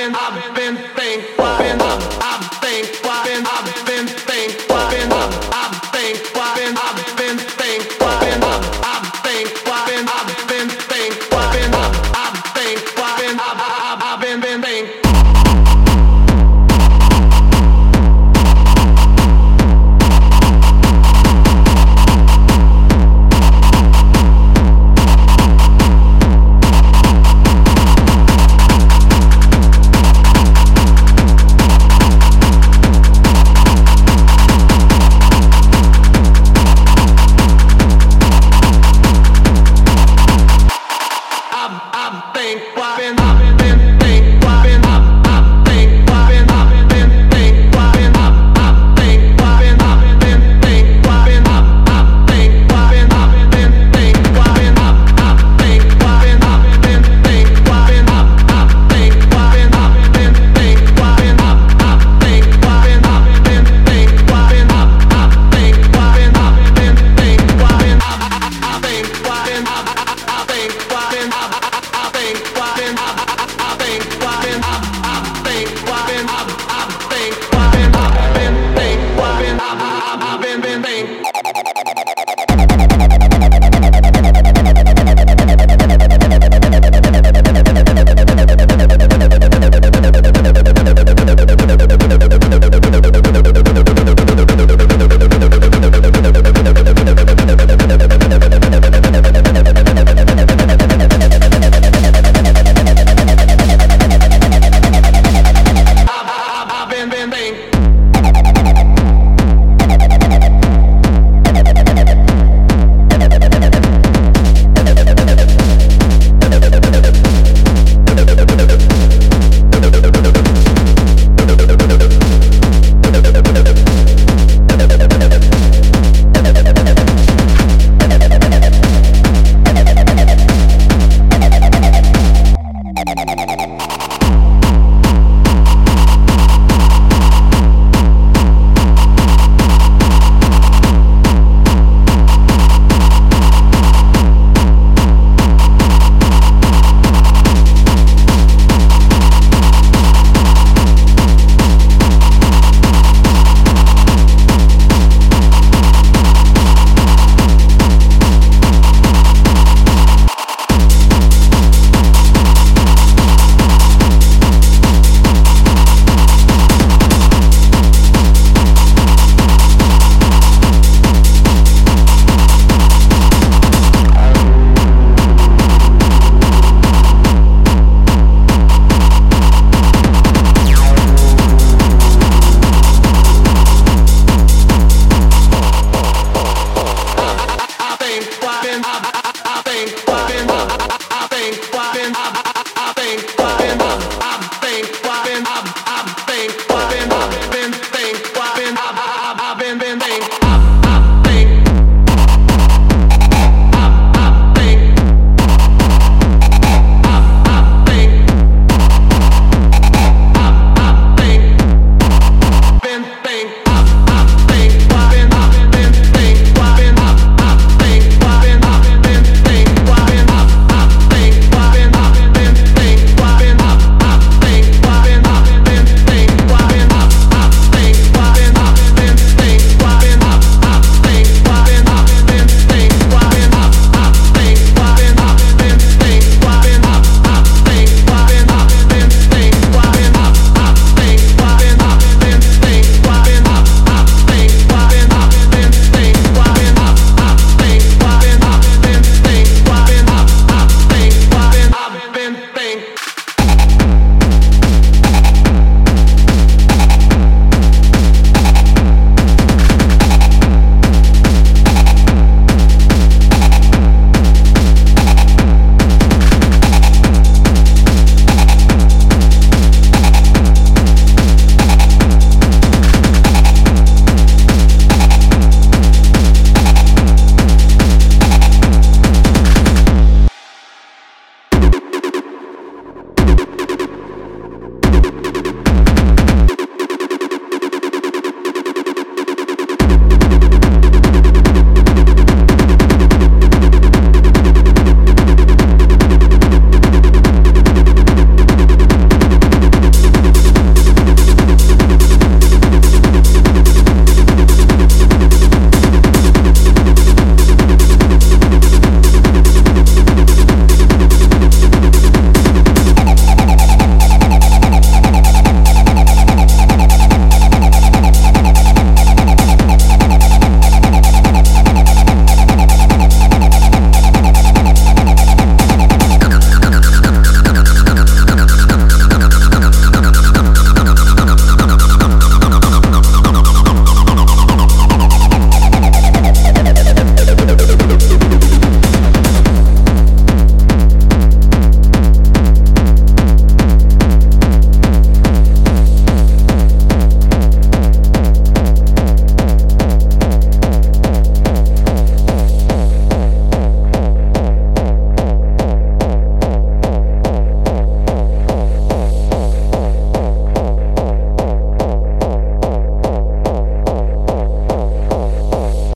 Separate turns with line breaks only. I've been, I've been thinking, I've been, I've been